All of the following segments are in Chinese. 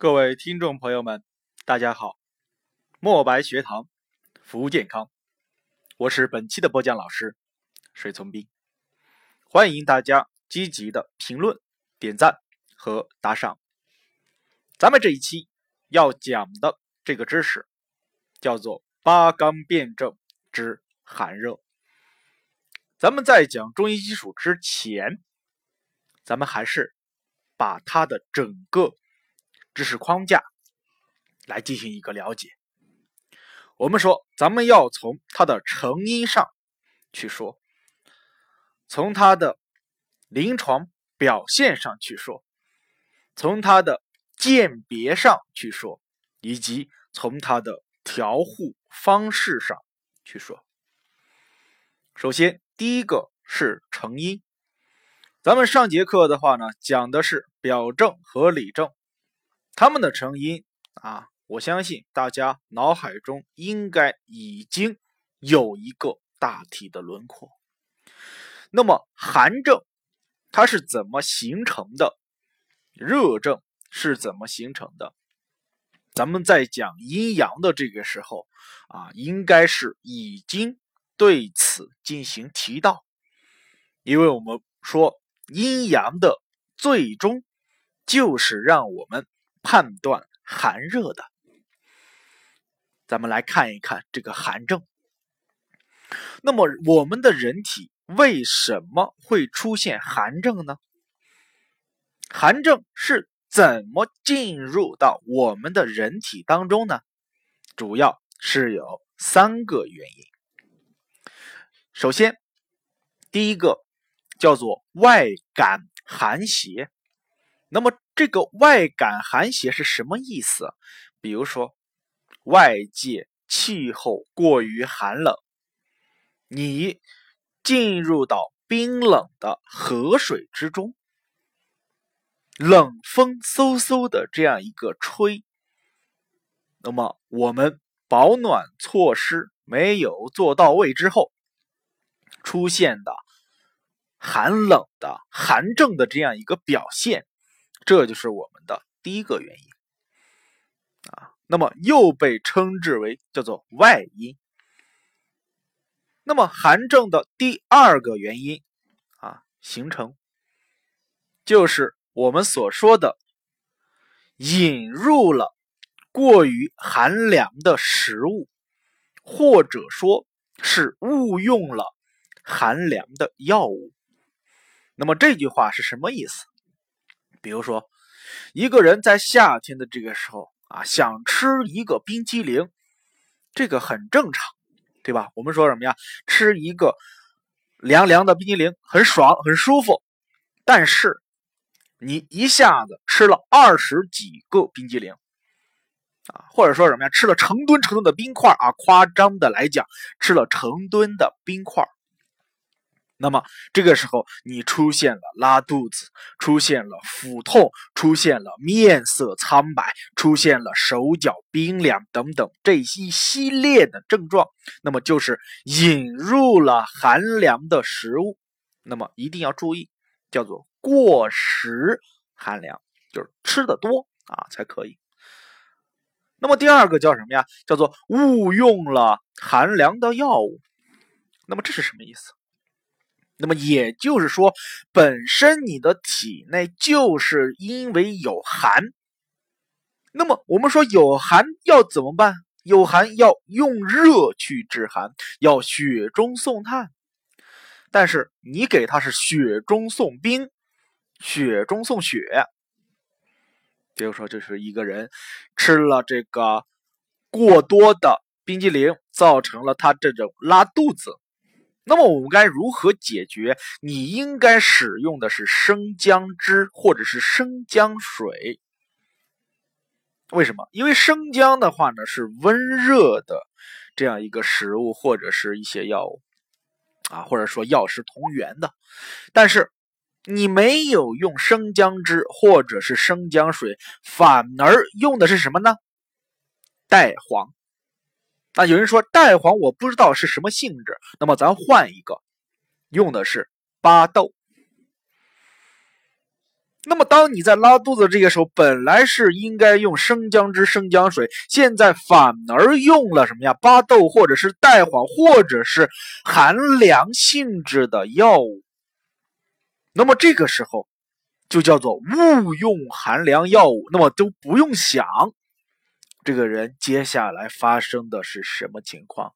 各位听众朋友们，大家好！墨白学堂，服务健康，我是本期的播讲老师水从兵，欢迎大家积极的评论、点赞和打赏。咱们这一期要讲的这个知识叫做八纲辩证之寒热。咱们在讲中医基础之前，咱们还是把它的整个。知识框架来进行一个了解。我们说，咱们要从它的成因上去说，从它的临床表现上去说，从它的鉴别上去说，以及从它的调护方式上去说。首先，第一个是成因。咱们上节课的话呢，讲的是表证和里证。它们的成因啊，我相信大家脑海中应该已经有一个大体的轮廓。那么寒症它是怎么形成的？热症是怎么形成的？咱们在讲阴阳的这个时候啊，应该是已经对此进行提到，因为我们说阴阳的最终就是让我们。判断寒热的，咱们来看一看这个寒症。那么，我们的人体为什么会出现寒症呢？寒症是怎么进入到我们的人体当中呢？主要是有三个原因。首先，第一个叫做外感寒邪。那么，这个外感寒邪是什么意思？比如说，外界气候过于寒冷，你进入到冰冷的河水之中，冷风嗖嗖的这样一个吹，那么我们保暖措施没有做到位之后，出现的寒冷的寒症的这样一个表现。这就是我们的第一个原因啊，那么又被称之为叫做外因。那么寒症的第二个原因啊，形成就是我们所说的引入了过于寒凉的食物，或者说是误用了寒凉的药物。那么这句话是什么意思？比如说，一个人在夏天的这个时候啊，想吃一个冰激凌，这个很正常，对吧？我们说什么呀？吃一个凉凉的冰激凌很爽很舒服。但是你一下子吃了二十几个冰激凌啊，或者说什么呀？吃了成吨成吨的冰块啊，夸张的来讲，吃了成吨的冰块。那么这个时候，你出现了拉肚子，出现了腹痛，出现了面色苍白，出现了手脚冰凉等等这一系列的症状，那么就是引入了寒凉的食物。那么一定要注意，叫做过食寒凉，就是吃的多啊才可以。那么第二个叫什么呀？叫做误用了寒凉的药物。那么这是什么意思？那么也就是说，本身你的体内就是因为有寒。那么我们说有寒要怎么办？有寒要用热去治寒，要雪中送炭。但是你给他是雪中送冰，雪中送雪。比如说，就是一个人吃了这个过多的冰激凌，造成了他这种拉肚子。那么我们该如何解决？你应该使用的是生姜汁或者是生姜水。为什么？因为生姜的话呢是温热的这样一个食物或者是一些药物啊，或者说药食同源的。但是你没有用生姜汁或者是生姜水，反而用的是什么呢？代黄。那有人说代黄我不知道是什么性质，那么咱换一个，用的是巴豆。那么，当你在拉肚子这个时候，本来是应该用生姜汁、生姜水，现在反而用了什么呀？巴豆或者是代黄，或者是寒凉性质的药物。那么这个时候就叫做误用寒凉药物。那么都不用想，这个人接下来发生的是什么情况？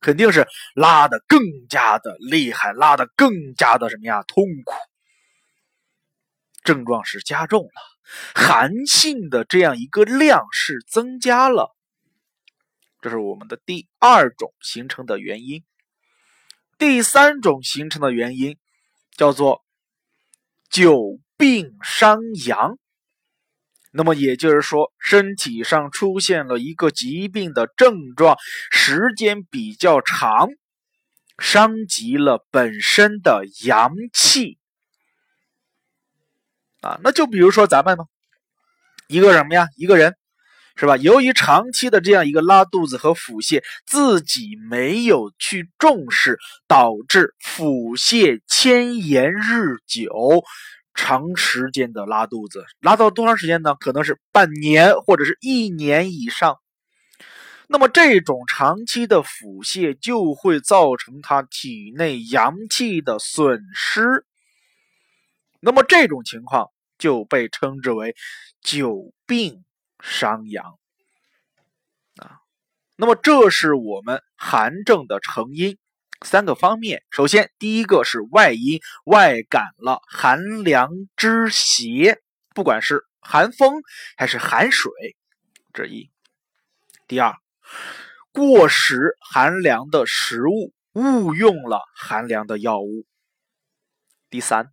肯定是拉的更加的厉害，拉的更加的什么呀？痛苦。症状是加重了，寒性的这样一个量是增加了，这是我们的第二种形成的原因。第三种形成的原因叫做久病伤阳，那么也就是说，身体上出现了一个疾病的症状，时间比较长，伤及了本身的阳气。啊，那就比如说咱们嘛，一个什么呀？一个人，是吧？由于长期的这样一个拉肚子和腹泻，自己没有去重视，导致腹泻迁延日久，长时间的拉肚子，拉到多长时间呢？可能是半年或者是一年以上。那么这种长期的腹泻就会造成他体内阳气的损失。那么这种情况就被称之为久病伤阳啊。那么这是我们寒症的成因三个方面。首先，第一个是外因，外感了寒凉之邪，不管是寒风还是寒水，这一。第二，过食寒凉的食物，误用了寒凉的药物。第三。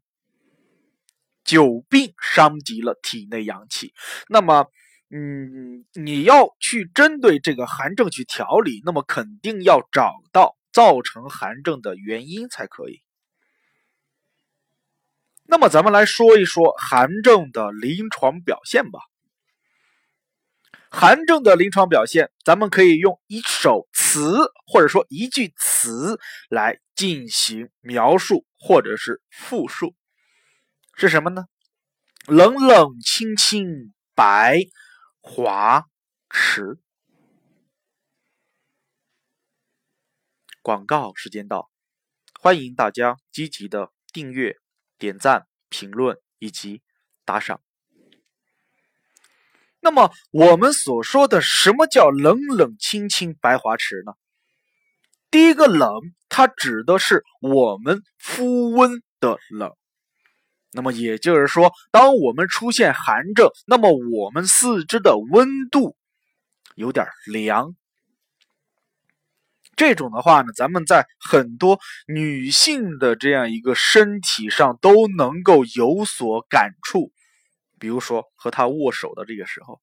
久病伤及了体内阳气，那么，嗯，你要去针对这个寒症去调理，那么肯定要找到造成寒症的原因才可以。那么，咱们来说一说寒症的临床表现吧。寒症的临床表现，咱们可以用一首词或者说一句词来进行描述或者是复述。是什么呢？冷冷清清白华池。广告时间到，欢迎大家积极的订阅、点赞、评论以及打赏。那么，我们所说的什么叫冷冷清清白华池呢？第一个冷，它指的是我们肤温的冷。那么也就是说，当我们出现寒症，那么我们四肢的温度有点凉。这种的话呢，咱们在很多女性的这样一个身体上都能够有所感触。比如说和她握手的这个时候，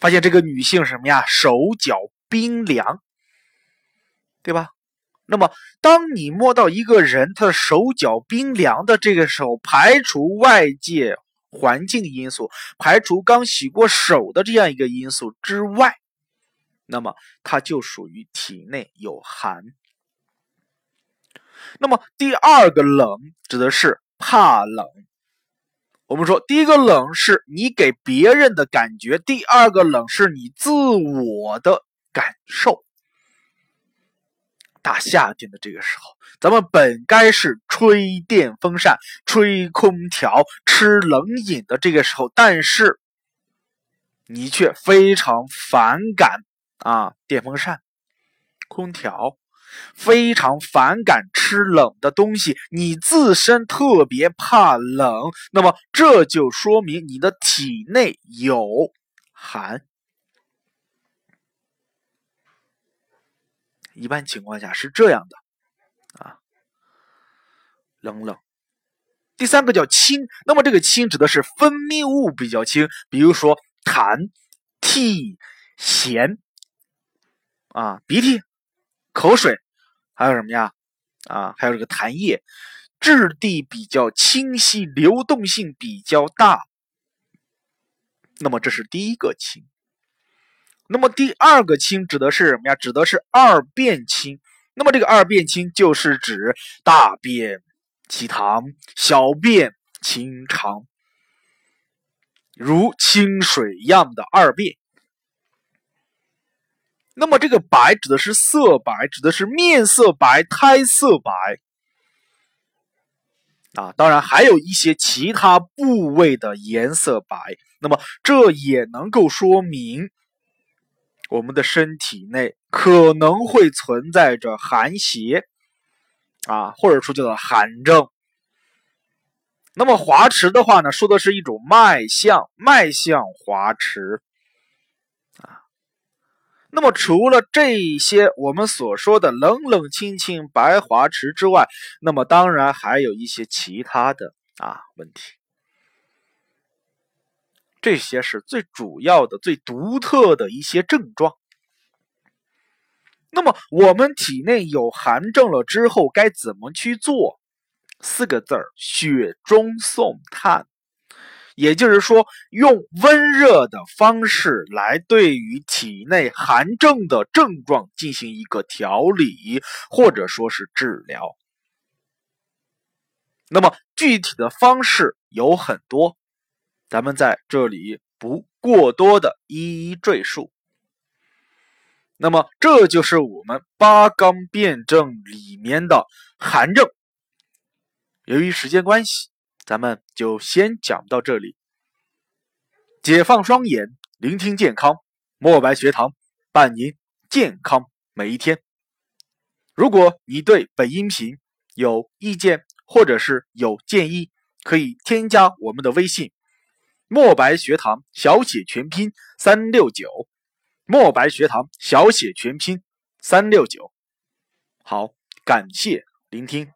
发现这个女性什么呀，手脚冰凉，对吧？那么，当你摸到一个人他的手脚冰凉的这个时候，排除外界环境因素，排除刚洗过手的这样一个因素之外，那么它就属于体内有寒。那么第二个冷指的是怕冷。我们说，第一个冷是你给别人的感觉，第二个冷是你自我的感受。大夏天的这个时候，咱们本该是吹电风扇、吹空调、吃冷饮的这个时候，但是你却非常反感啊电风扇、空调，非常反感吃冷的东西，你自身特别怕冷，那么这就说明你的体内有寒。一般情况下是这样的，啊，冷冷。第三个叫清，那么这个清指的是分泌物比较轻，比如说痰、涕、涎，啊，鼻涕、口水，还有什么呀？啊，还有这个痰液，质地比较清晰，流动性比较大。那么这是第一个清。那么第二个清指的是什么呀？指的是二便清。那么这个二便清就是指大便、其溏、小便、清长，如清水一样的二便。那么这个白指的是色白，指的是面色白、胎色白啊。当然还有一些其他部位的颜色白。那么这也能够说明我们的身体内可能会存在着寒邪啊，或者说叫做寒症。那么滑池的话呢，说的是一种脉象，脉象滑池。那么，除了这些我们所说的冷冷清清白华池之外，那么当然还有一些其他的啊问题。这些是最主要的、最独特的一些症状。那么，我们体内有寒症了之后，该怎么去做？四个字儿：雪中送炭。也就是说，用温热的方式来对于体内寒症的症状进行一个调理，或者说是治疗。那么具体的方式有很多，咱们在这里不过多的一一赘述。那么这就是我们八纲辩证里面的寒症。由于时间关系。咱们就先讲到这里。解放双眼，聆听健康，墨白学堂伴您健康每一天。如果你对本音频有意见或者是有建议，可以添加我们的微信“墨白学堂”小写全拼三六九，“墨白学堂”小写全拼三六九。好，感谢聆听。